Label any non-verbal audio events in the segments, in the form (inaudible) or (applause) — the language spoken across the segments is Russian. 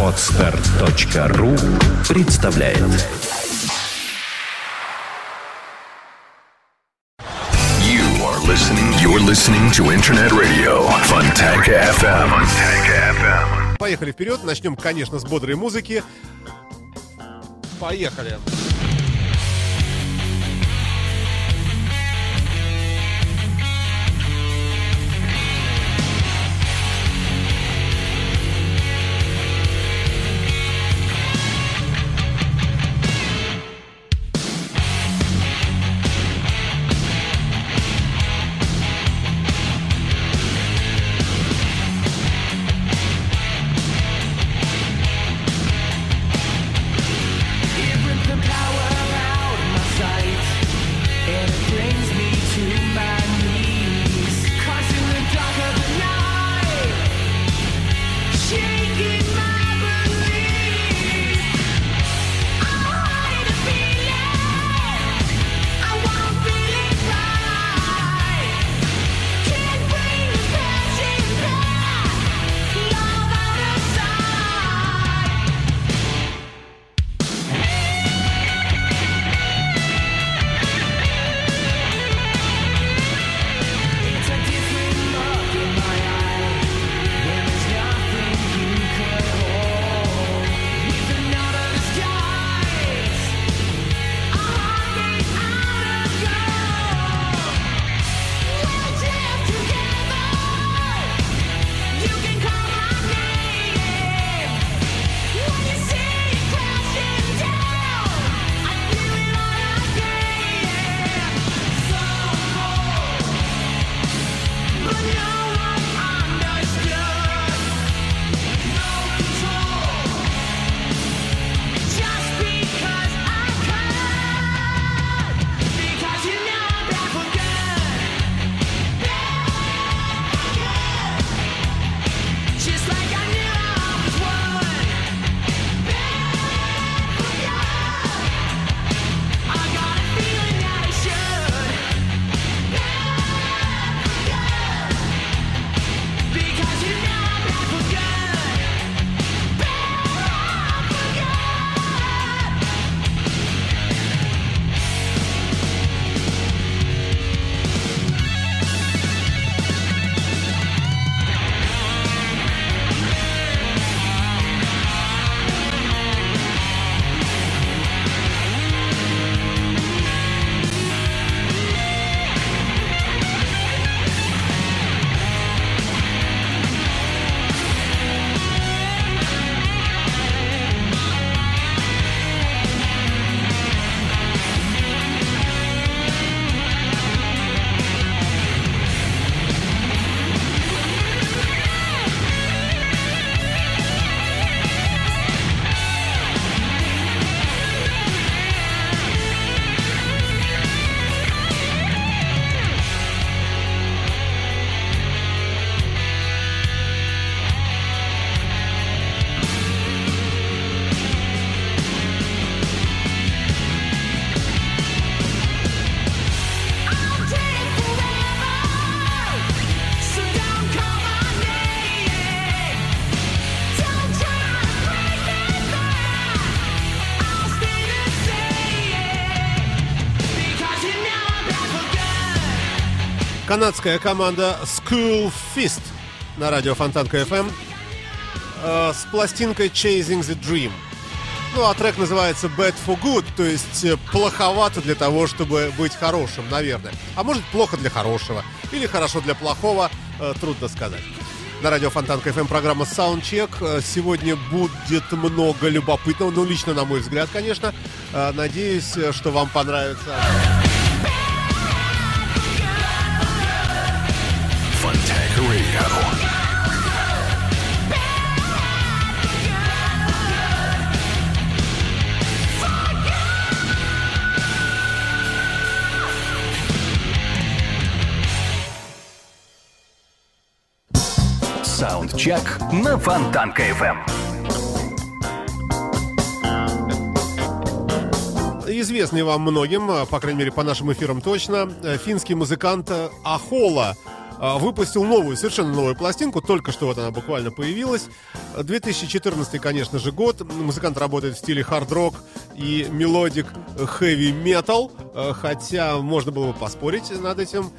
Отстар.ру представляет You are listening. You're listening to Internet Radio Fontanka FM. FM. Поехали вперед. Начнем, конечно, с бодрой музыки. Поехали. Канадская команда School Fist на радио Фонтанка FM э, с пластинкой Chasing the Dream. Ну, а трек называется Bad for Good, то есть э, плоховато для того, чтобы быть хорошим, наверное. А может, плохо для хорошего. Или хорошо для плохого, э, трудно сказать. На радио Фонтанка FM программа Soundcheck. Сегодня будет много любопытного, ну, лично на мой взгляд, конечно. Надеюсь, что вам понравится. Radio. На Фонтанка FM. Известный вам многим, э, по крайней мере, по нашим эфирам точно, э, финский музыкант Ахола а, выпустил новую, совершенно новую пластинку, только что вот она буквально появилась. 2014, конечно же, год. Музыкант работает в стиле хард-рок и melodic heavy metal, хотя можно было бы поспорить над этим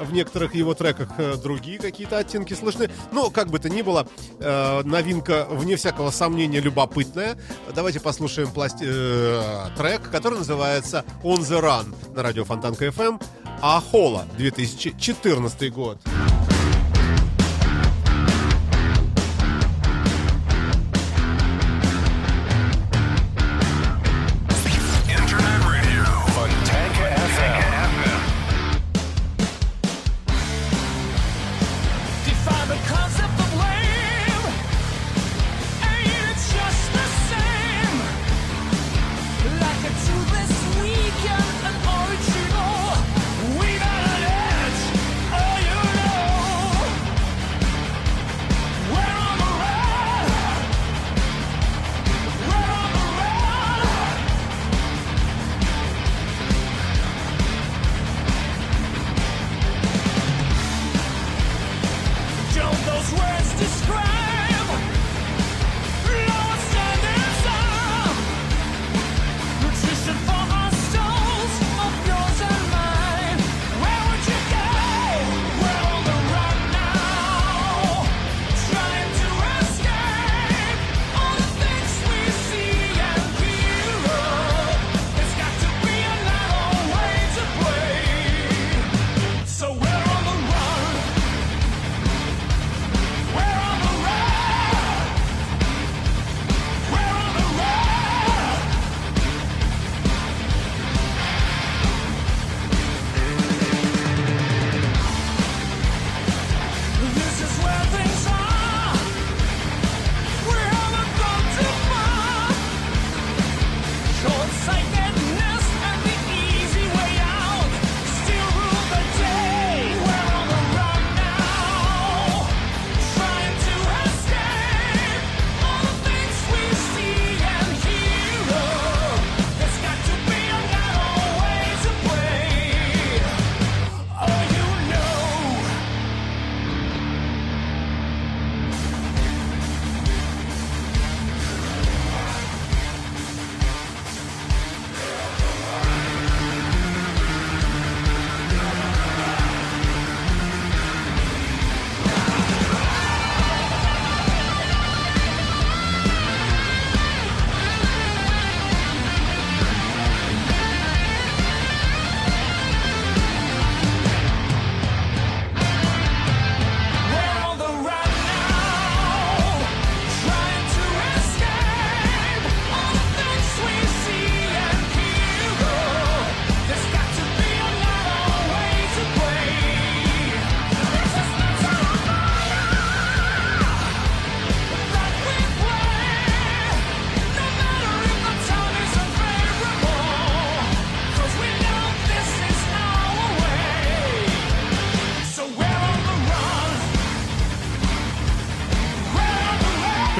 в некоторых его треках э, другие какие-то оттенки слышны. Но, как бы то ни было, э, новинка, вне всякого сомнения, любопытная. Давайте послушаем пласти... э, трек, который называется «On the Run» на радио Фонтанка FM. Ахола, 2014 год.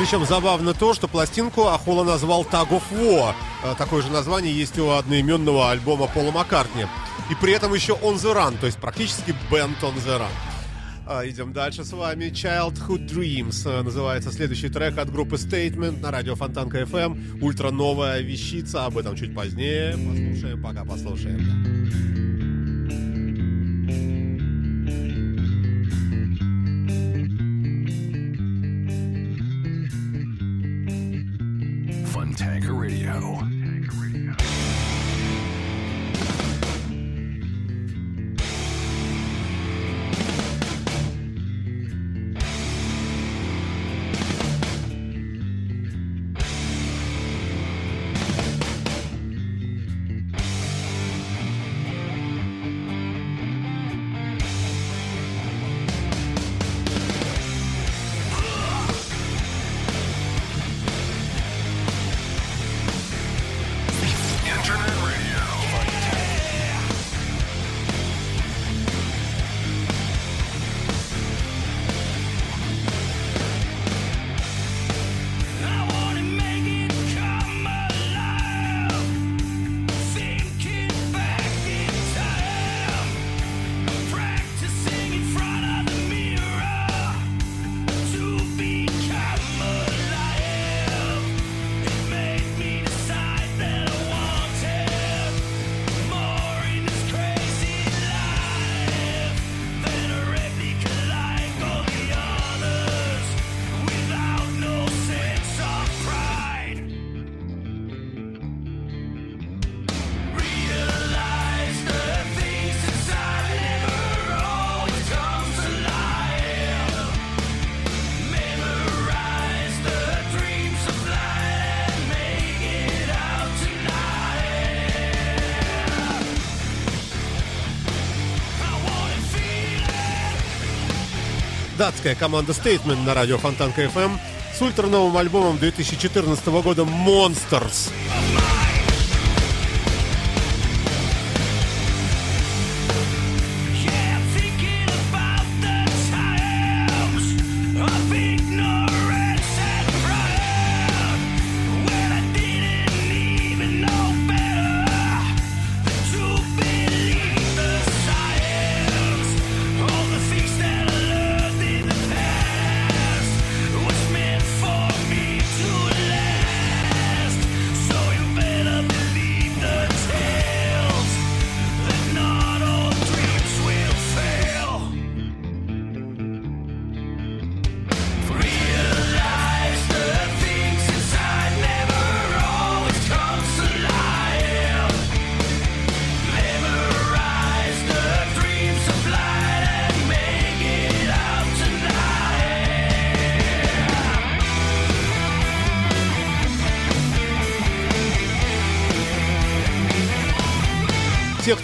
Причем забавно то, что пластинку Ахола назвал Tag of War. Э, такое же название есть у одноименного альбома Пола Маккартни. И при этом еще On the Run, то есть практически Band On the Run. А, идем дальше с вами. Childhood Dreams э, называется следующий трек от группы Statement на радио Фонтанка FM. Ультра новая вещица, об этом чуть позднее. Послушаем, пока послушаем. Show. Датская команда Statement на радио Фонтанка FM с ультра-новым альбомом 2014 года Monsters. те,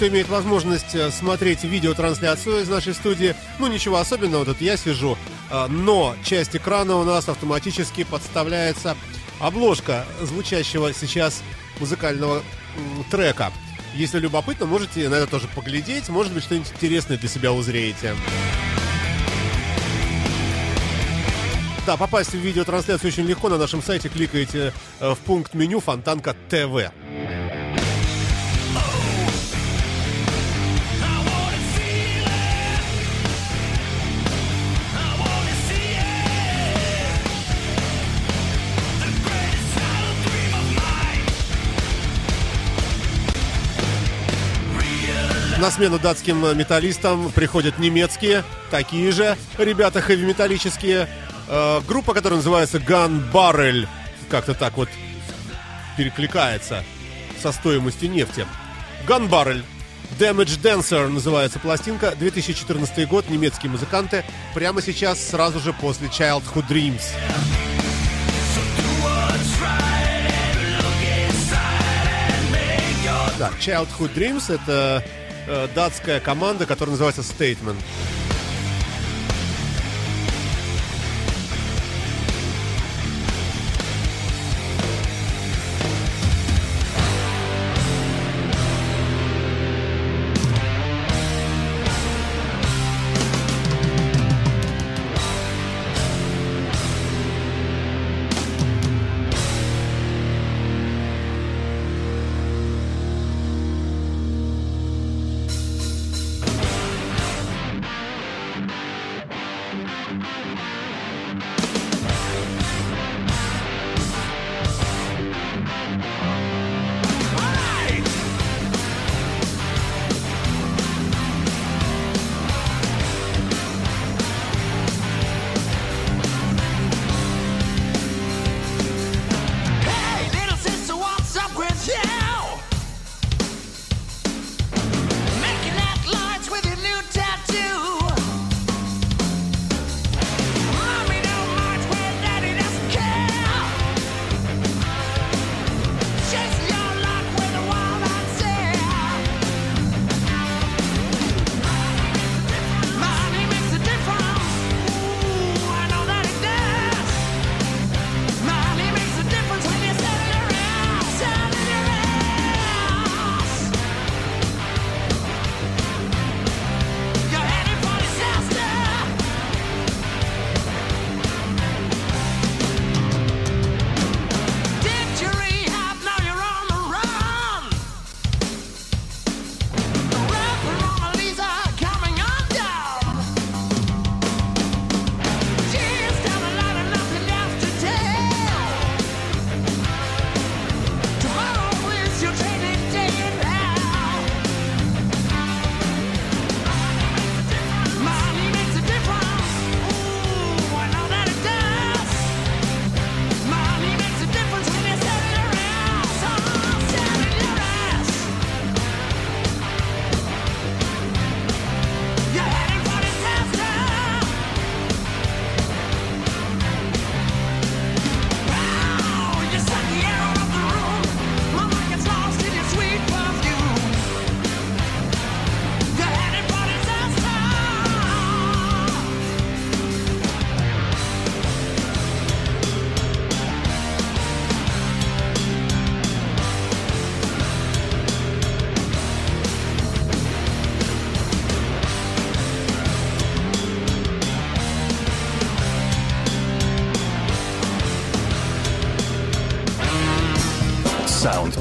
кто имеет возможность э, смотреть видеотрансляцию из нашей студии, ну ничего особенного, тут я сижу, э, но часть экрана у нас автоматически подставляется обложка звучащего сейчас музыкального трека. Если любопытно, можете на это тоже поглядеть, может быть, что-нибудь интересное для себя узреете. Да, попасть в видеотрансляцию очень легко. На нашем сайте кликаете э, в пункт меню Фонтанка ТВ. На смену датским металлистам приходят немецкие, такие же ребята хэви-металлические. Э, группа, которая называется Gun Barrel, как-то так вот перекликается со стоимостью нефти. Gun Barrel, Damage Dancer называется пластинка, 2014 год, немецкие музыканты, прямо сейчас, сразу же после Childhood Dreams. Да, Childhood Dreams это датская команда, которая называется Statement.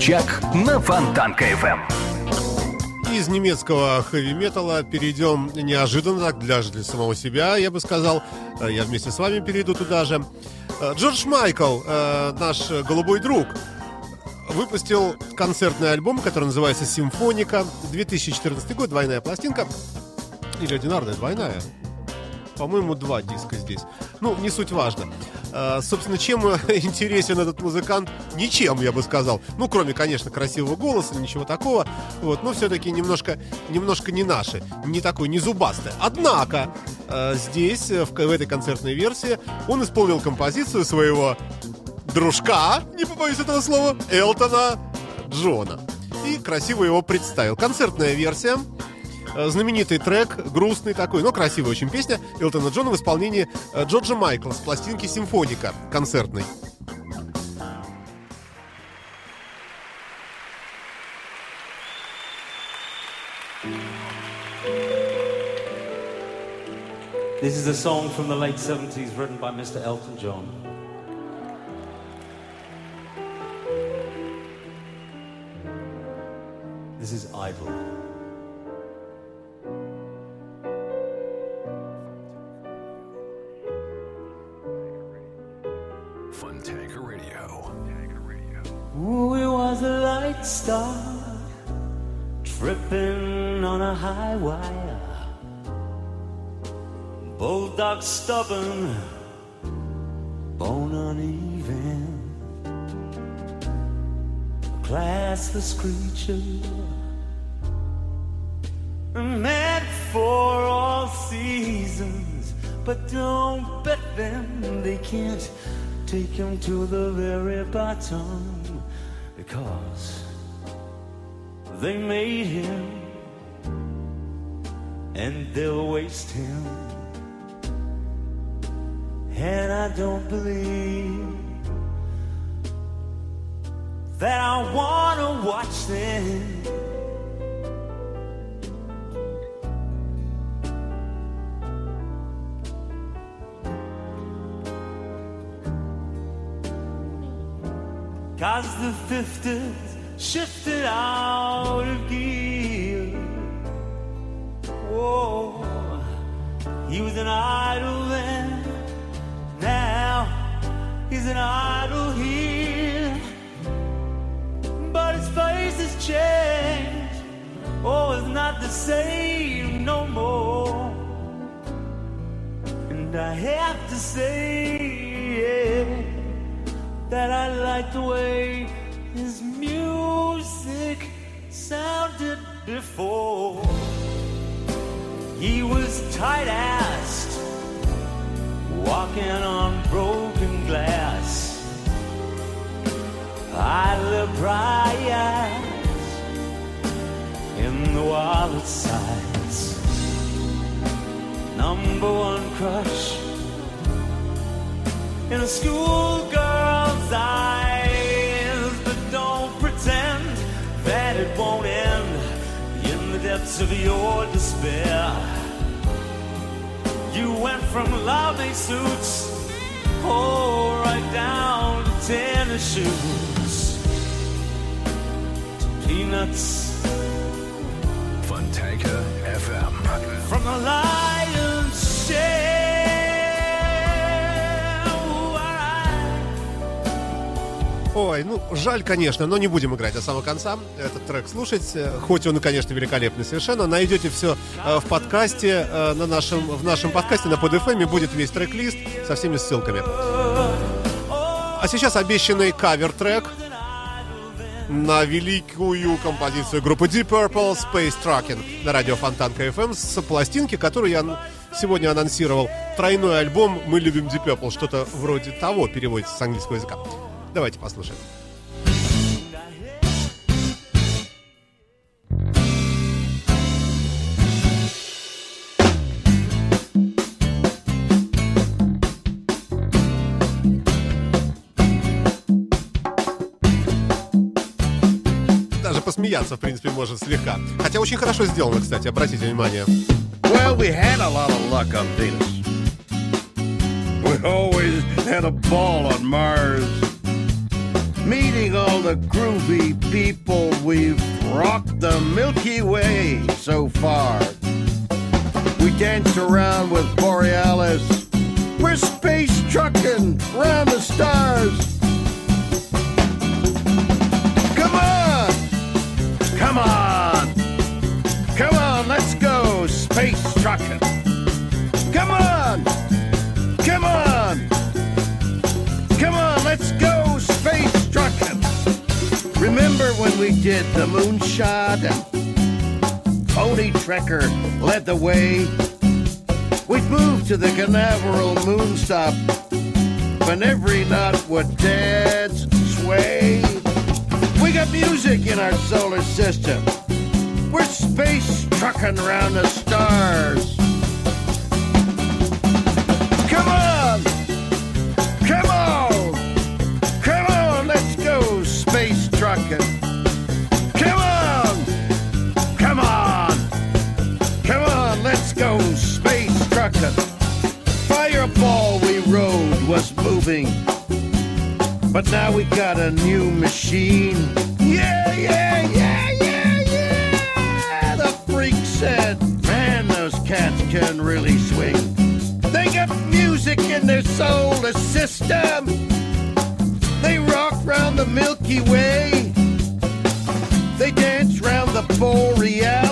Саундчек на Фонтанка FM. Из немецкого хэви-металла перейдем неожиданно, так даже для самого себя, я бы сказал. Э, я вместе с вами перейду туда же. Э, Джордж Майкл, э, наш голубой друг, выпустил концертный альбом, который называется «Симфоника». 2014 год, двойная пластинка. Или одинарная, двойная. По-моему, два диска здесь. Ну, не суть важно. А, собственно, чем (laughs) интересен этот музыкант? Ничем, я бы сказал. Ну, кроме, конечно, красивого голоса, ничего такого. Вот, но все-таки немножко, немножко не наши, не такой, не зубастый. Однако, а, здесь, в, в этой концертной версии, он исполнил композицию своего дружка, не побоюсь этого слова, Элтона Джона. И красиво его представил. Концертная версия Э, знаменитый трек, грустный такой, но красивая очень песня Элтона Джона в исполнении э, Джорджа Майкла с пластинки «Симфоника» концертной. This is a song from the late 70s written by Mr. Elton John. This is Idle. Star tripping on a high wire. Bulldog stubborn, bone uneven. A classless creature meant for all seasons. But don't bet them, they can't take him to the very bottom because they made him and they'll waste him. And I don't believe that I wanna watch them. Cause the fifties shifted out of gear. Whoa, he was an idol then, now he's an idol here. But his face has changed, oh, it's not the same no more. And I have to say, that I liked the way his music sounded before. He was tight assed, walking on broken glass. I live bright in the wallet size. Number one crush in a schoolgirl's eyes. That don't pretend that it won't end in the depths of your despair. You went from lovely suits, oh, right down to tennis shoes, to peanuts. Fontanka FM. From the lion's Ой, ну, жаль, конечно, но не будем играть до самого конца этот трек слушать. Хоть он, конечно, великолепный совершенно. Найдете все э, в подкасте, э, на нашем, в нашем подкасте на PodFM будет весь трек-лист со всеми ссылками. А сейчас обещанный кавер-трек на великую композицию группы Deep Purple Space Trucking на радио Фонтанка FM с пластинки, которую я сегодня анонсировал. Тройной альбом «Мы любим Deep Purple», что-то вроде того переводится с английского языка. Давайте послушаем. Посмеяться, в принципе, может слегка. Хотя очень хорошо сделано, кстати, обратите внимание. Well, we had a lot of luck on Venus. We always had a ball on Mars. Meeting all the groovy people, we've rocked the Milky Way so far. We danced around with Borealis. We're space trucking round the stars. We did the moonshot and Tony Trekker led the way? We'd move to the Canaveral moonstop when every knot would dance and sway. We got music in our solar system. We're space trucking around the stars. Come on! Come on! Come on, let's go space trucking. Was moving, but now we got a new machine. Yeah, yeah, yeah, yeah, yeah! The freak said, man, those cats can really swing. They got music in their solar system. They rock round the Milky Way. They dance round the Borealis.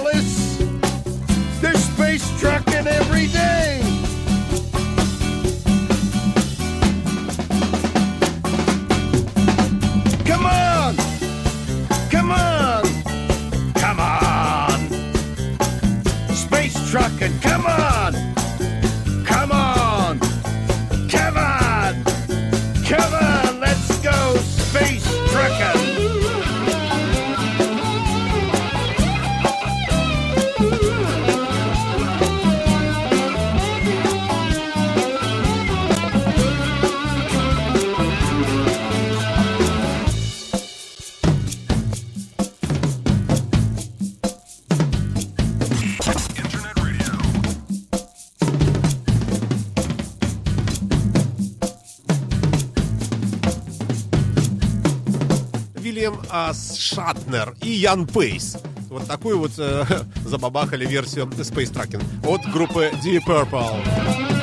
Вильям а, Шатнер и Ян Пейс. Вот такую вот э, (laughs) забабахали версию Space Trucking от группы Deep Purple.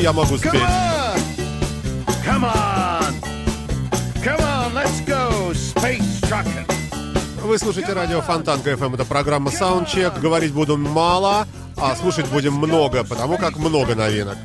Я могу спеть. Come on! Come on, let's go space trucking! Вы слушаете радио Фонтан КФМ. Это программа Soundcheck. Говорить буду мало, а слушать будем много, потому как много новинок.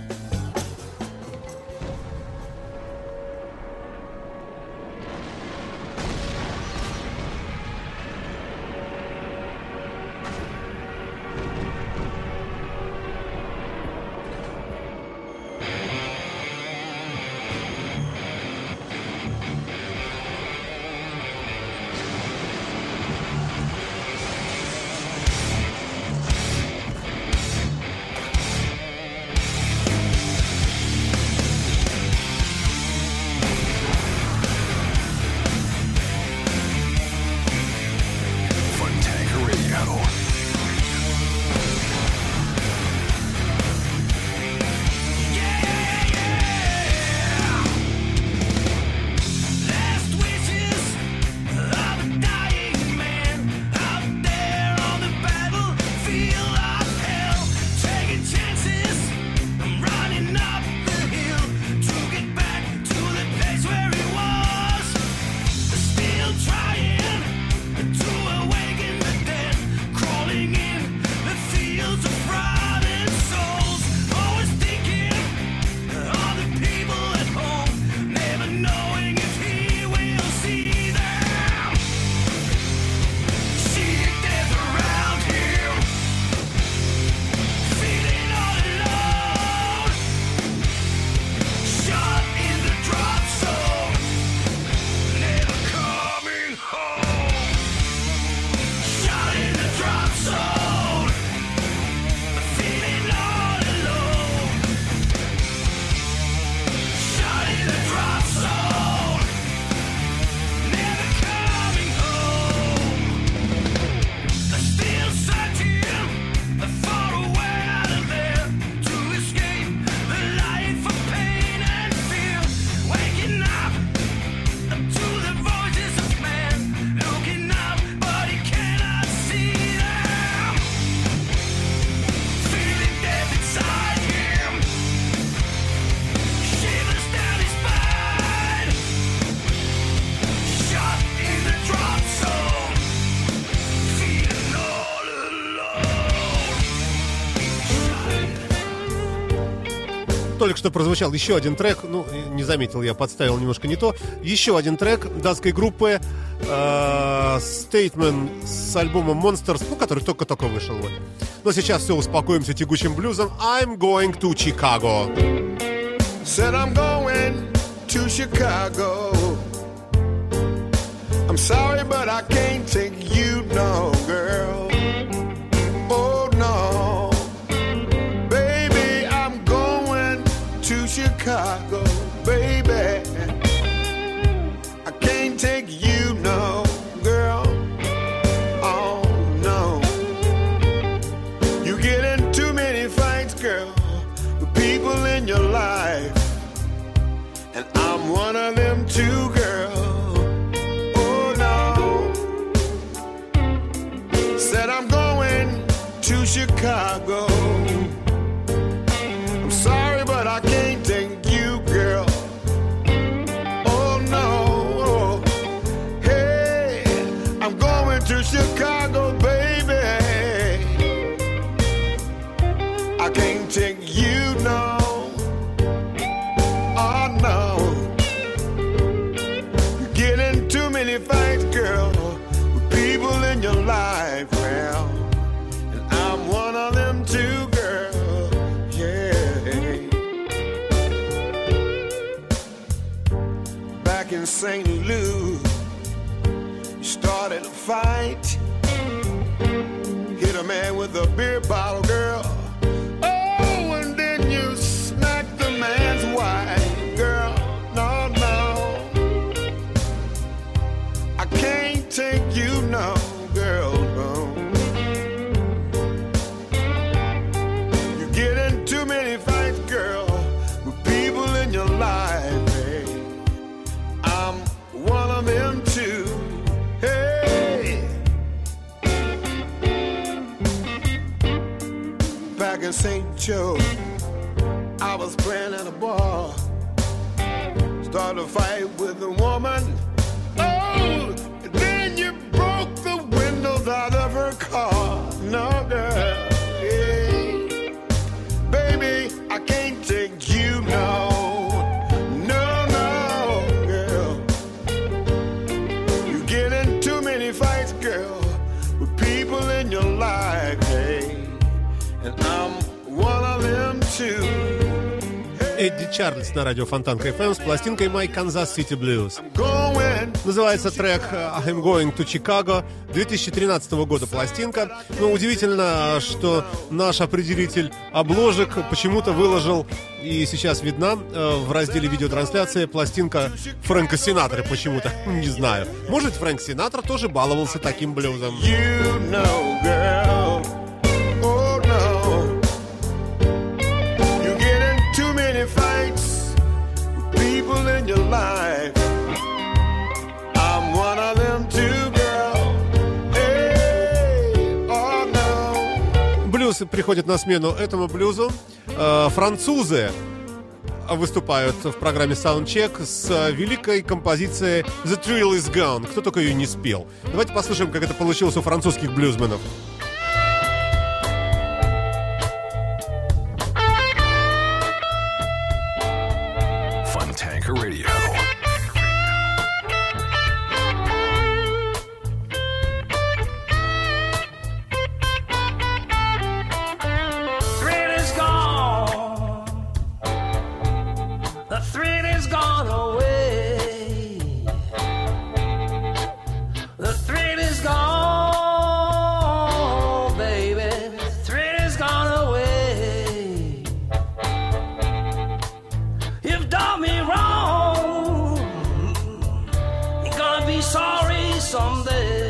Что прозвучал еще один трек, ну, не заметил, я подставил немножко не то. Еще один трек датской группы э, Statement с альбомом Monsters, ну, который только-только вышел. Вот. Но сейчас все успокоимся тягучим блюзом. I'm going to Chicago. Said I'm going to Chicago. I'm sorry, but I can't take you, no, girl. Fight. Hit a man with a beer bottle, girl. Чарльз на радио Фонтанка FM с пластинкой My Kansas City Blues. Называется трек I'm Going to Chicago 2013 года пластинка. Но удивительно, что наш определитель обложек почему-то выложил, и сейчас видна э, в разделе видеотрансляции пластинка Фрэнка Синатры почему-то. (laughs) Не знаю. Может, Фрэнк Синатра тоже баловался таким блюзом. You know, girl. Приходит на смену этому блюзу. Э, французы выступают в программе Soundcheck с великой композицией The Thrill Is Gone. Кто только ее не спел. Давайте послушаем, как это получилось у французских блюзменов. Someday.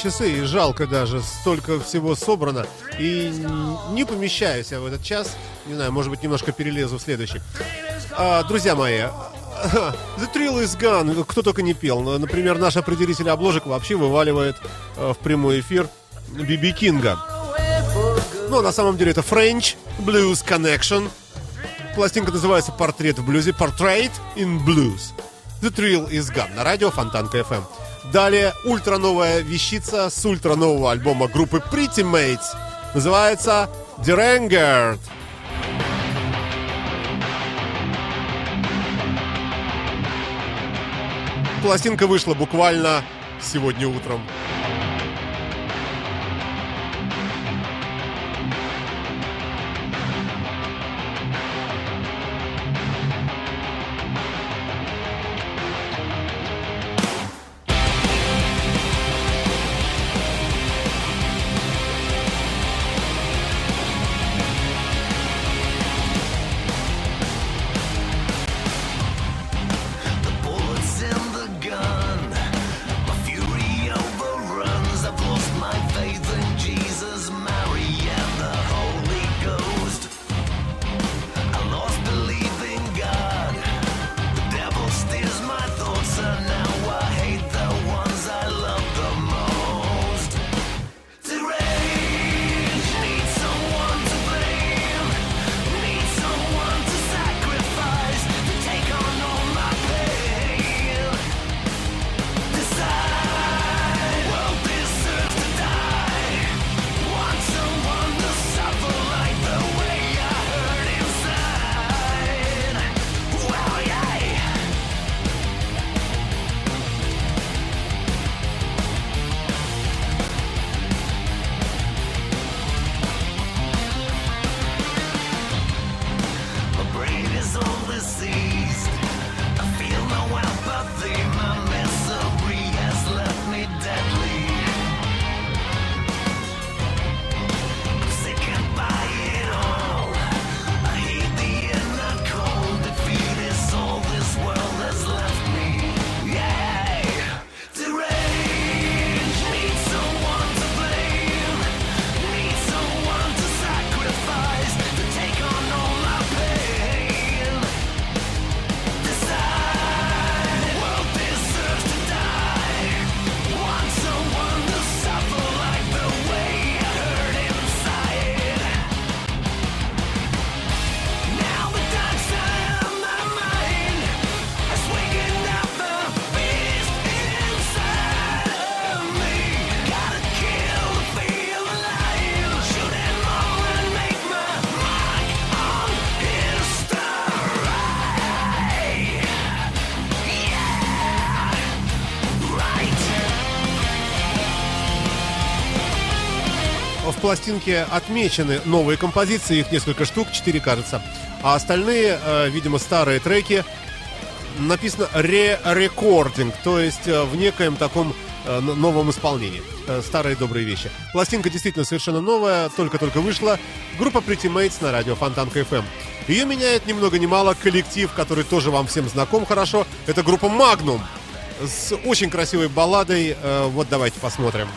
Часы, и жалко даже, столько всего собрано, и не помещаюсь я в этот час. Не знаю, может быть, немножко перелезу в следующий. А, друзья мои, (laughs) The Thrill is Gone, кто только не пел. Ну, Например, наш определитель обложек вообще вываливает э, в прямой эфир Биби Кинга. Но на самом деле это French Blues Connection. Пластинка называется «Портрет в блюзе», «Portrait in Blues». The Thrill is Gone на радио Фонтанка FM. Далее ультра-новая вещица с ультра-нового альбома группы Pretty Mates. Называется «Deranged». Пластинка вышла буквально сегодня утром. В пластинке отмечены новые композиции, их несколько штук, 4 кажется. А остальные, э, видимо, старые треки, написано ре-рекординг, то есть э, в некоем таком э, новом исполнении. Старые добрые вещи. Пластинка действительно совершенно новая, только-только вышла. Группа Pretty Mates на радио Фонтанка FM. Ее меняет ни много ни мало коллектив, который тоже вам всем знаком хорошо. Это группа Magnum с очень красивой балладой. Вот давайте посмотрим.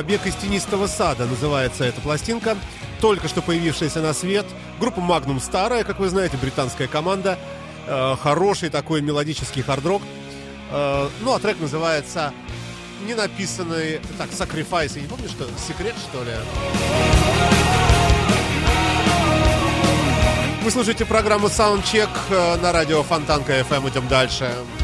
«Побег из тенистого сада» называется эта пластинка, только что появившаяся на свет. Группа Magnum старая, как вы знаете, британская команда. Э, хороший такой мелодический хард-рок. Э, ну, а трек называется не написанный... Так, Sacrifice, я не помню, что... Секрет, что ли? Вы слушаете программу Soundcheck э, на радио Фонтанка FM. Идем дальше. Mustang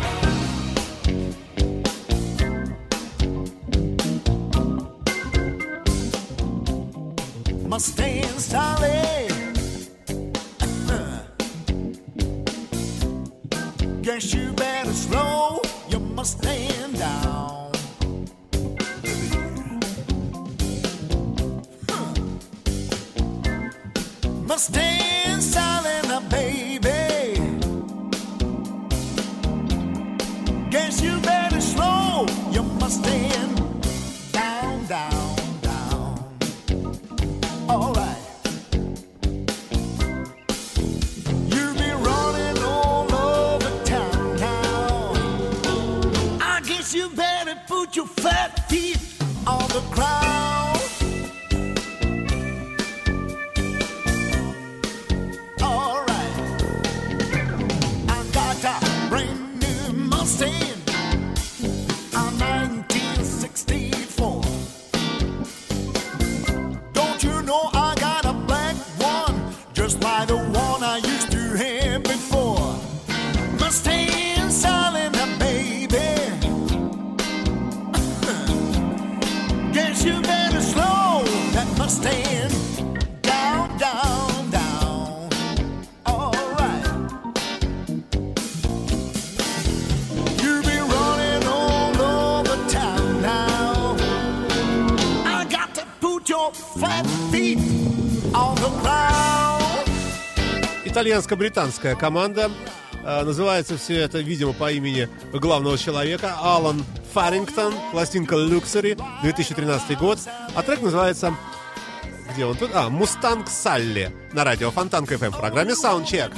Mustang Sally, now baby. Guess you better slow your Mustang Итальянско-британская команда. Э, Называется все это, видимо, по имени главного человека Алан Фарингтон. Пластинка Luxury, 2013 год. А трек называется... Где он тут? А, «Мустанг Салли» на радио Фонтанка FM в программе Soundcheck.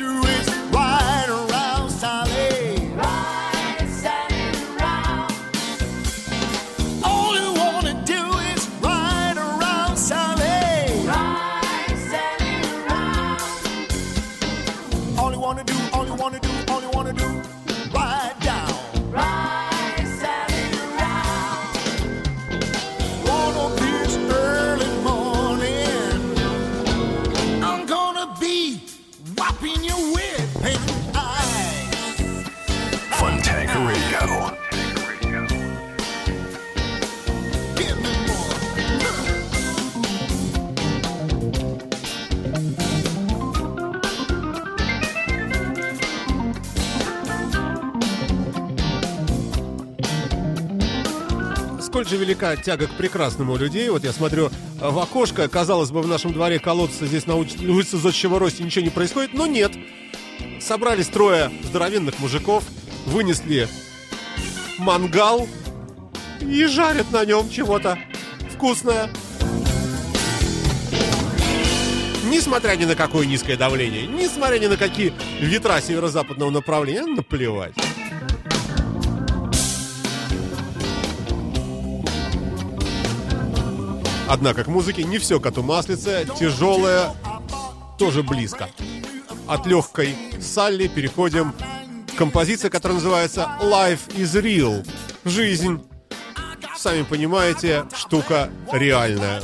Велика тяга к прекрасному у людей. Вот я смотрю э, в окошко, казалось бы, в нашем дворе колодца здесь на улице Зодчего Рости ничего не происходит, но нет. Собрались трое здоровенных мужиков, вынесли мангал и жарят на нем чего-то вкусное. Несмотря ни на какое низкое давление, несмотря ни на какие ветра северо-западного направления, наплевать. Однако к музыке не все коту маслице, тяжелое тоже близко. От легкой Салли переходим к композиции, которая называется Life is Real. Жизнь, сами понимаете, штука реальная.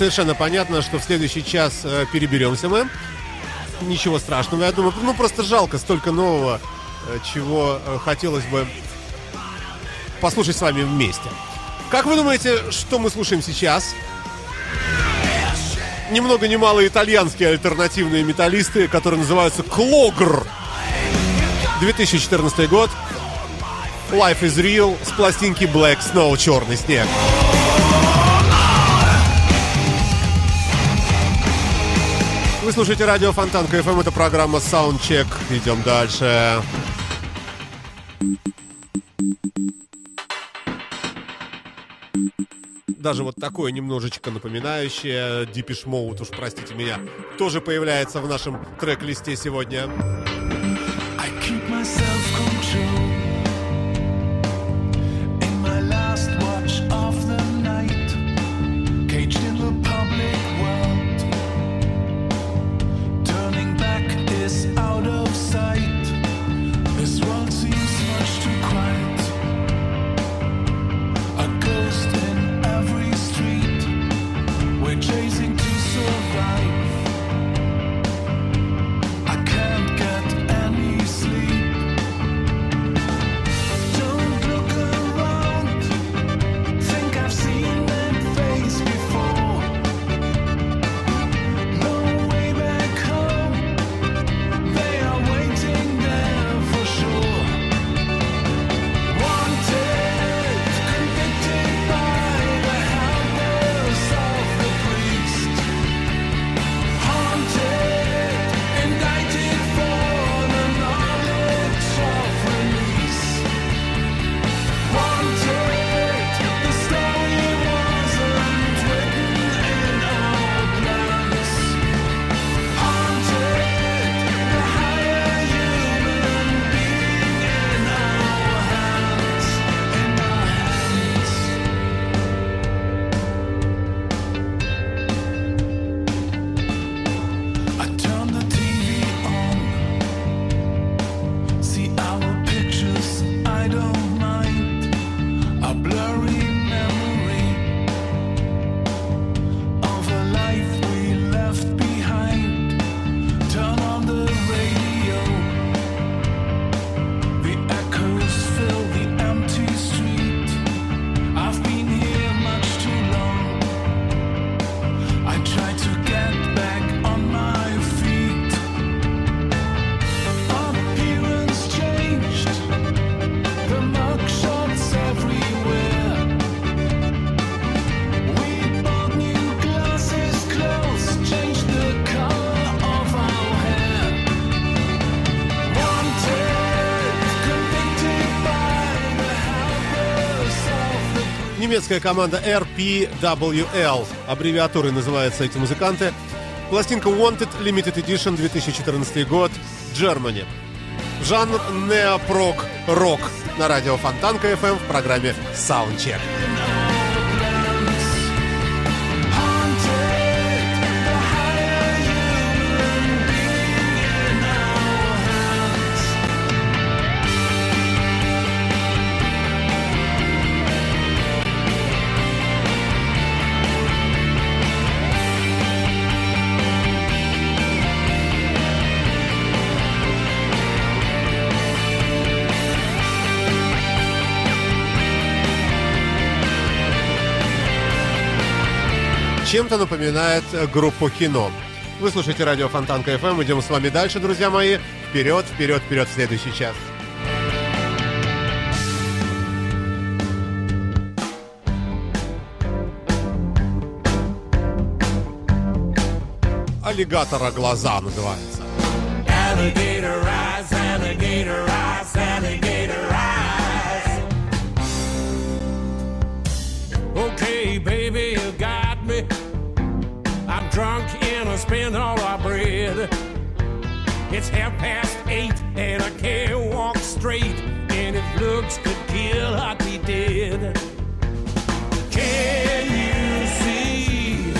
Совершенно понятно, что в следующий час э, переберемся мы. Ничего страшного, я думаю. Ну, просто жалко столько нового, э, чего э, хотелось бы послушать с вами вместе. Как вы думаете, что мы слушаем сейчас? Ни много ни мало итальянские альтернативные металлисты, которые называются Клогр. 2014 год. Life is Real с пластинки Black Snow Черный снег. Вы слушаете радио Фонтан КФМ, это программа Soundcheck. Идем дальше. Даже вот такое немножечко напоминающее Deepish Mode, уж простите меня, тоже появляется в нашем трек-листе сегодня. Немецкая команда RPWL. Аббревиатурой называются эти музыканты. Пластинка Wanted Limited Edition 2014 год. Germany. Жанр неопрок рок на радио Фонтанка FM в программе Soundcheck. Чем-то напоминает э, группу кино. Вы слушаете радио Фонтанка FM. Идем с вами дальше, друзья мои. Вперед, вперед, вперед в следующий час. Аллигатора глаза называется. Spent all our bread. It's half past eight and I can't walk straight. And if looks could kill, I'd be dead. Can you see?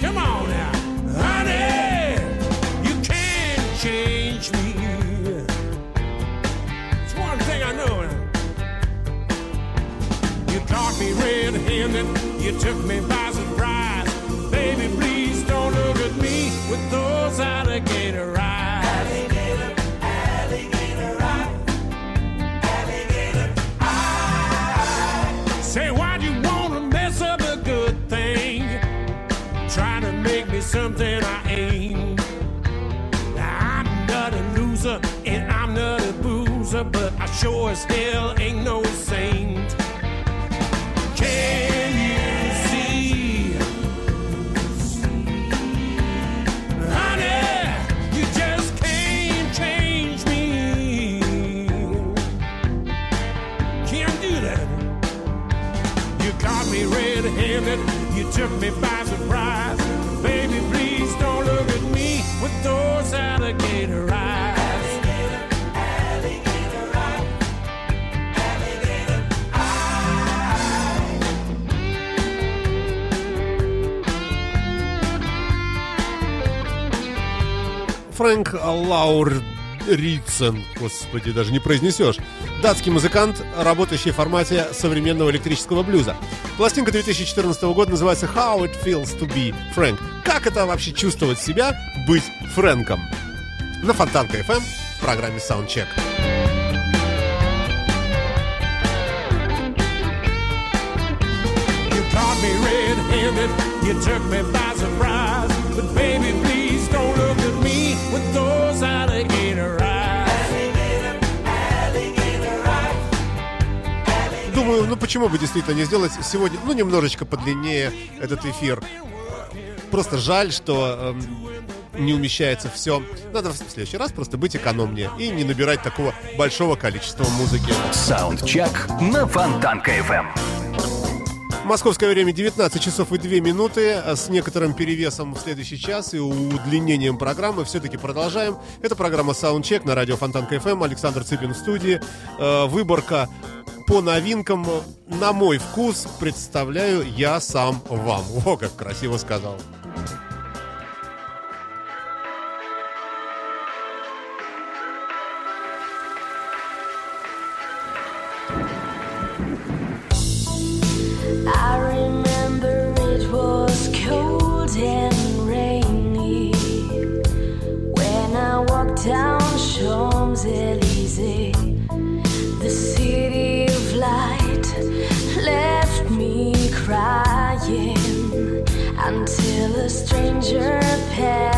Come on now, honey. You can't change me. It's one thing I know. You caught me red-handed. You took me by sure as hell ain't no saint. Can you see? Honey, you just can't change me. Can't do that. You caught me red-handed. You took me by surprise. Baby, please don't look at me with those alligator Фрэнк Лаурицен, господи, даже не произнесешь. Датский музыкант, работающий в формате современного электрического блюза. Пластинка 2014 года называется How It Feels to Be Frank. Как это вообще чувствовать себя, быть Фрэнком? На Фонтанка FM в программе red-handed. You took me by surprise. But baby, please Думаю, ну почему бы действительно не сделать сегодня, ну, немножечко подлиннее этот эфир. Просто жаль, что эм, не умещается все. Надо в следующий раз просто быть экономнее и не набирать такого большого количества музыки. Саундчек на Фонтанка FM. Московское время 19 часов и 2 минуты а с некоторым перевесом в следующий час и удлинением программы все-таки продолжаем. Это программа Soundcheck на радио Фонтанка FM. Александр Цыпин в студии. Э, выборка по новинкам на мой вкус представляю я сам вам. О, как красиво сказал. care.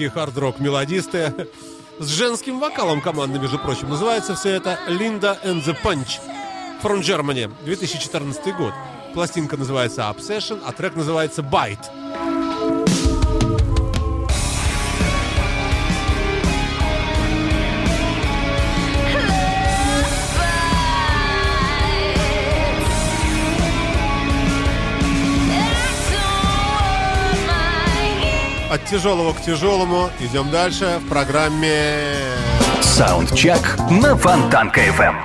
Немецкие хард-рок мелодисты с женским вокалом команды, между прочим. Называется все это «Linda and the Punch» from Germany, 2014 год. Пластинка называется «Obsession», а трек называется «Bite». От тяжелого к тяжелому идем дальше в программе Саундчек на Фонтанка FM.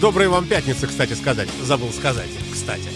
Доброй вам пятницы, кстати сказать. Забыл сказать, кстати.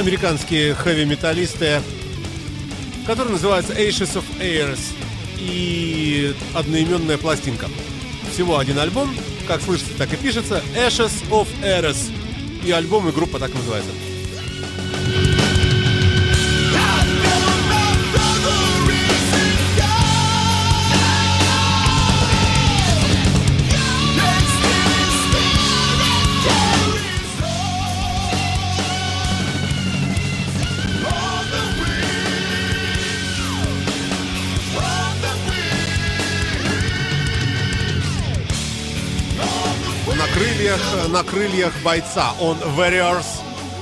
Американские хэви-металлисты, которые называются Ashes of Airs и одноименная пластинка. Всего один альбом, как слышится, так и пишется, Ashes of Airs. И альбом и группа так называется. Крыльях, на крыльях бойца. Он Warriors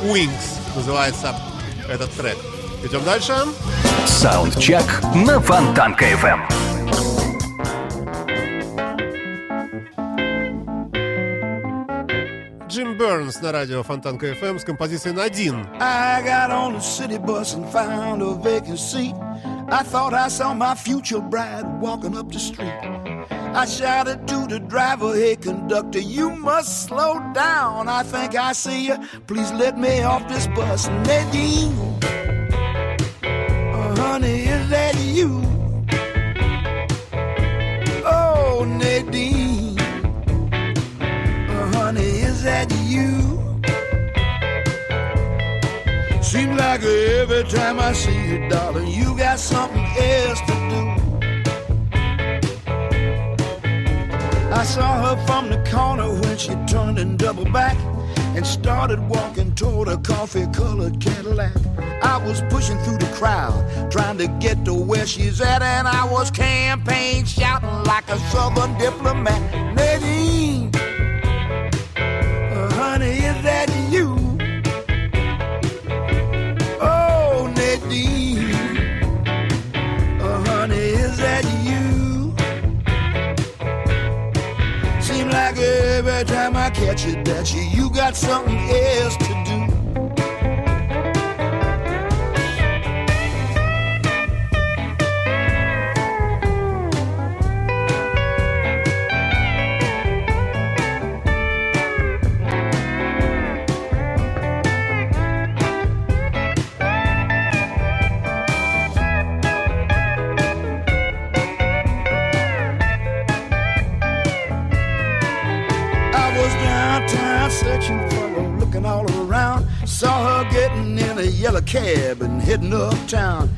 Wings называется этот трек. Идем дальше. Саундчек на Фонтанка FM. Джим Бернс на радио Фонтанка FM с композицией «Надин». I got on a city bus and found a vacant seat. I thought I saw my future bride walking up the street. I shouted to the driver, hey conductor, you must slow down. I think I see you. Please let me off this bus. Nadine, oh, uh, honey, is that you? Oh, Nadine, oh, uh, honey, is that you? Seems like every time I see you, darling, you got something else to do. I saw her from the corner when she turned and doubled back and started walking toward a coffee colored Cadillac. I was pushing through the crowd, trying to get to where she's at, and I was campaign shouting like a southern diplomat. Nadine, uh, honey, is that you? Time I catch you, that you, you got something else cab and heading uptown.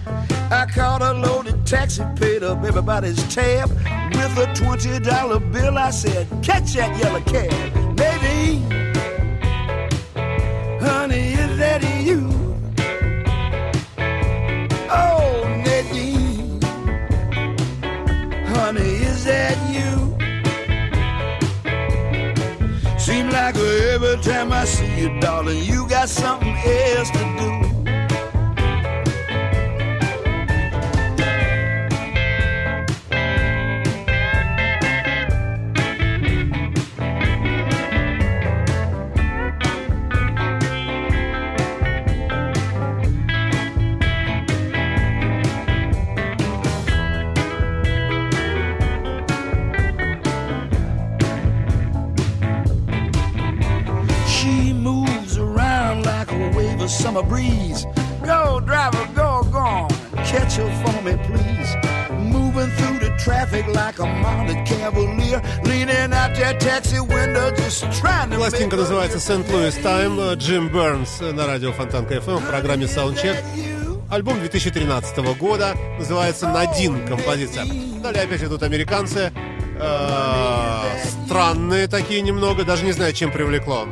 I caught a loaded taxi, paid up everybody's tab. With a $20 bill, I said, Catch that yellow cab. Maybe, honey, is that you? Oh, honey, is that you? Seem like every time I see you, darling, you got something else to do. Пластинка называется St. Louis Time. Джим Бернс на радио Фонтанка FM в программе Soundcheck. Альбом 2013 года называется «Надин» композиция. Далее опять идут американцы. Э, Странные такие немного, даже не знаю, чем привлекло.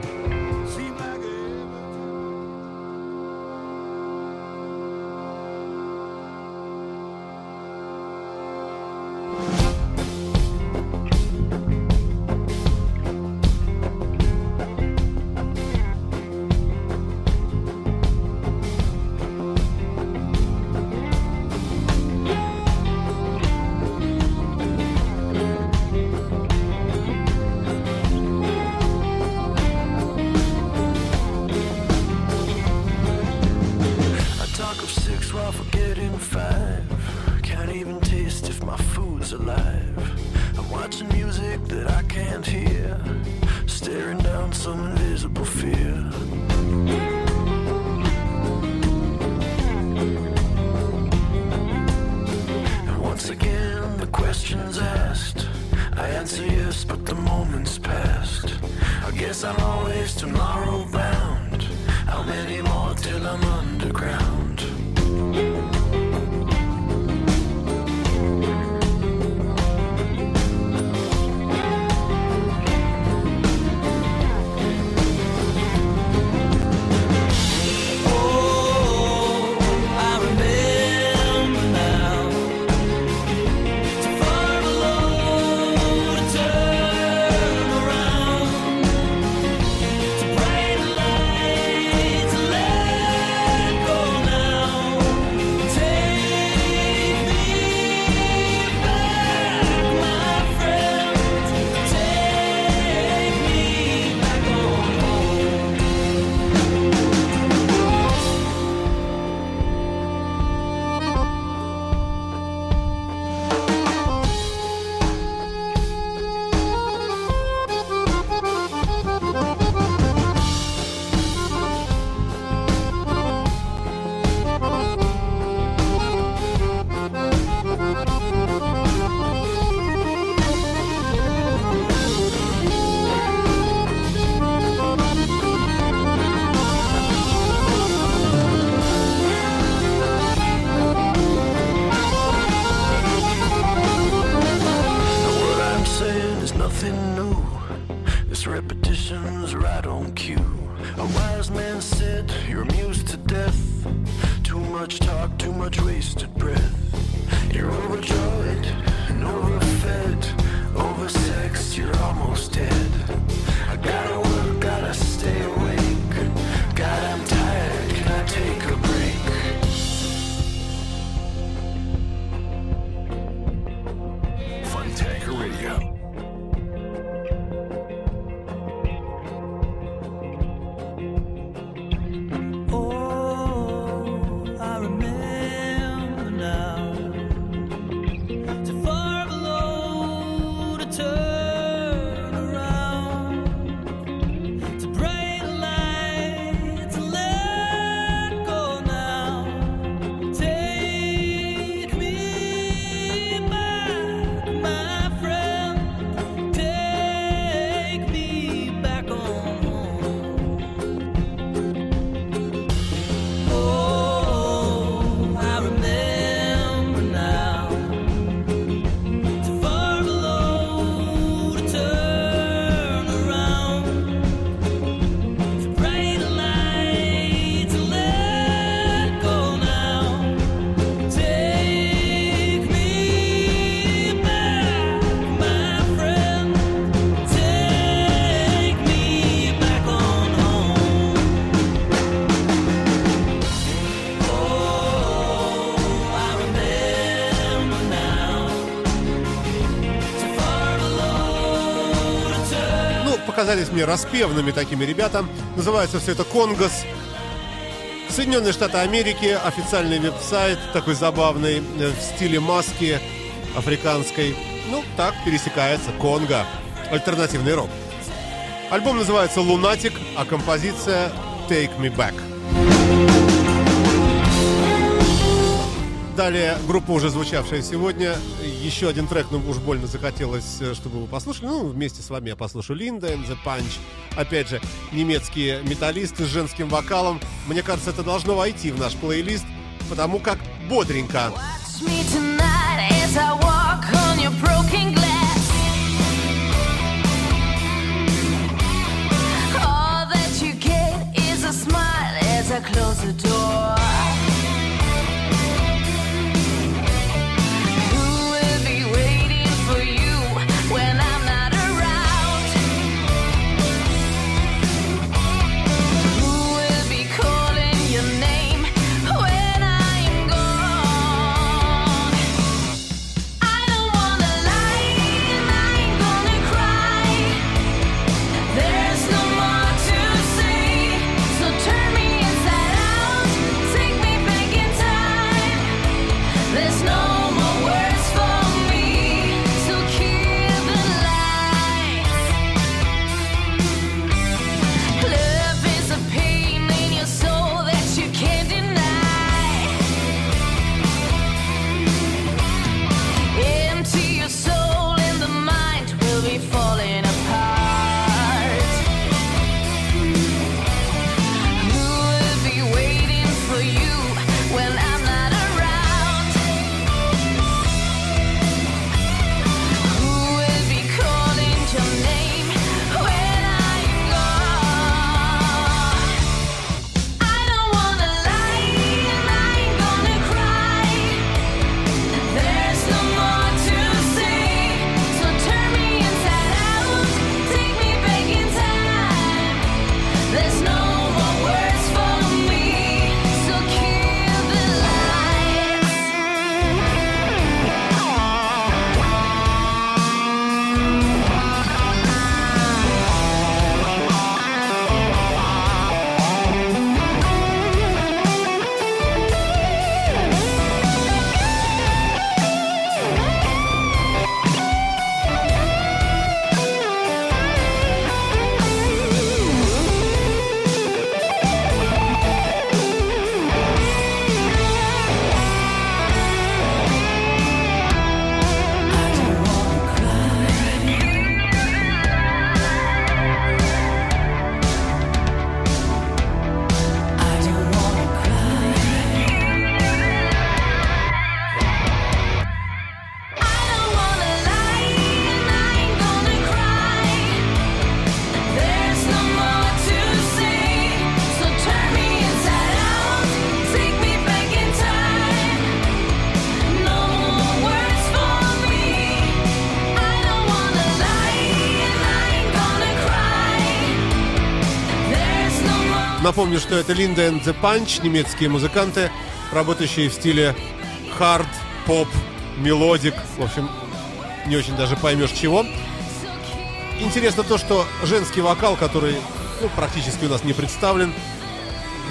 But the moment's past. I guess I'm always tomorrow bound. How many more till I'm underground? Показались мне распевными такими ребята. Называется все это Конгос. Соединенные Штаты Америки, официальный веб-сайт, такой забавный, э, в стиле маски африканской. Ну, так пересекается Конго. Альтернативный рок. Альбом называется «Лунатик», а композиция «Take Me Back». Далее группа, уже звучавшая сегодня. Еще один трек, ну уж больно захотелось, э, чтобы вы послушали. Ну, вместе с вами я послушаю Линда and the Punch. Опять же, немецкие металлисты с женским вокалом. Мне кажется, это должно войти в наш плейлист, потому как бодренько. Close the door. Напомню, что это Linda and the Punch, немецкие музыканты, работающие в стиле хард, поп, melodic. В общем, не очень даже поймешь чего. Интересно то, что женский вокал, который ну, практически у нас не представлен,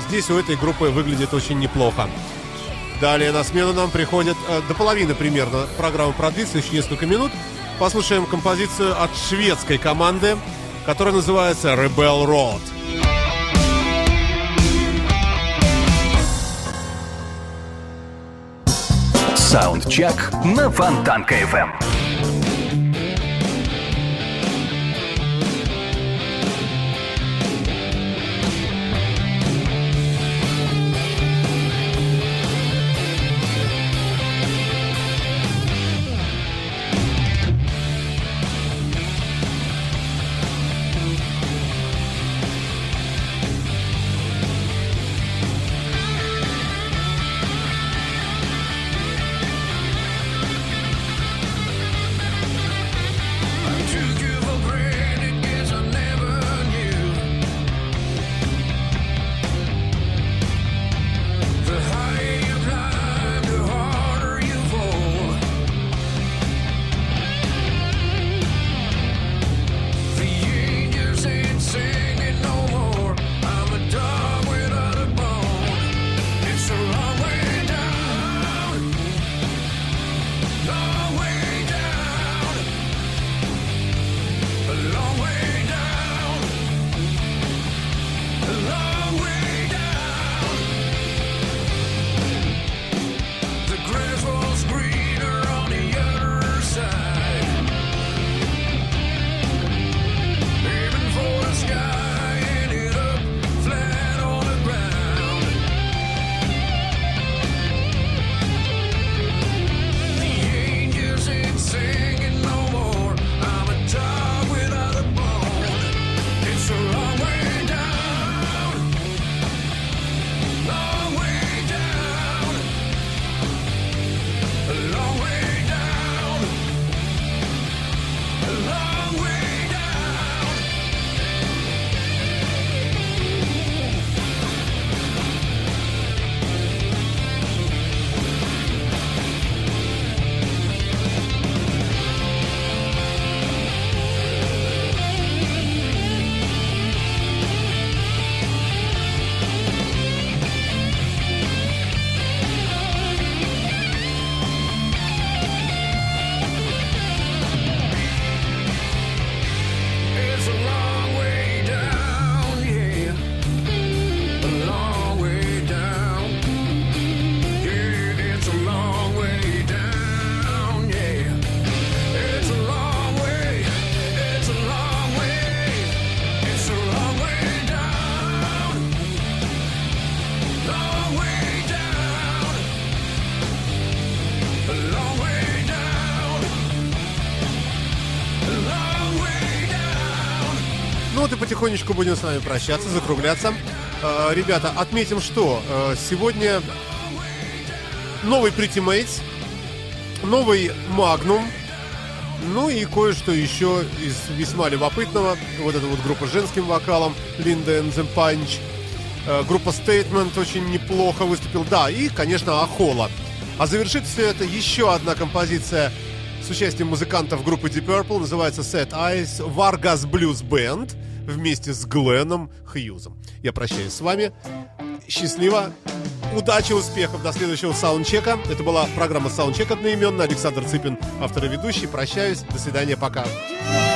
здесь у этой группы выглядит очень неплохо. Далее на смену нам приходит э, до половины примерно. Программа продлится еще несколько минут. Послушаем композицию от шведской команды, которая называется Rebel Road. Саундчек на Фонтанка FM. Потихонечку будем с вами прощаться, закругляться. Э, ребята, отметим, что э, сегодня новый Pretty Mates, новый Magnum, ну и кое-что еще из весьма любопытного. Вот эта вот группа с женским вокалом, Linda and the Punch. Э, группа Statement очень неплохо выступил. Да, и, конечно, Ахола. А завершит все это еще одна композиция с участием музыкантов группы Deep Purple. Называется Set Eyes Vargas Blues Band вместе с Гленном Хьюзом. Я прощаюсь с вами. Счастливо. Удачи, успехов. До следующего саундчека. Это была программа Саундчек одноименная. Александр Цыпин, автор и ведущий. Прощаюсь. До свидания. Пока. When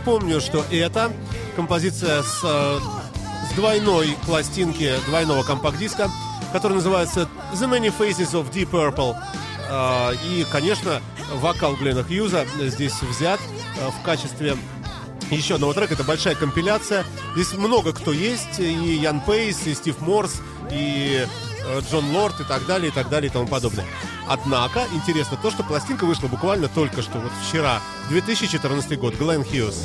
напомню, что это композиция с, э, с двойной пластинки, двойного компакт-диска, который называется The Many Faces of Deep Purple. Э, И, конечно, вокал Глена Хьюза здесь взят э, в качестве еще одного трека. Это большая компиляция. Здесь много кто есть. И Ян Пейс, и Стив Морс, и Джон Лорд, и так далее, и так далее, и тому подобное. Однако, интересно то, что пластинка вышла буквально только что, вот вчера, 2014 год, Глен Хьюз.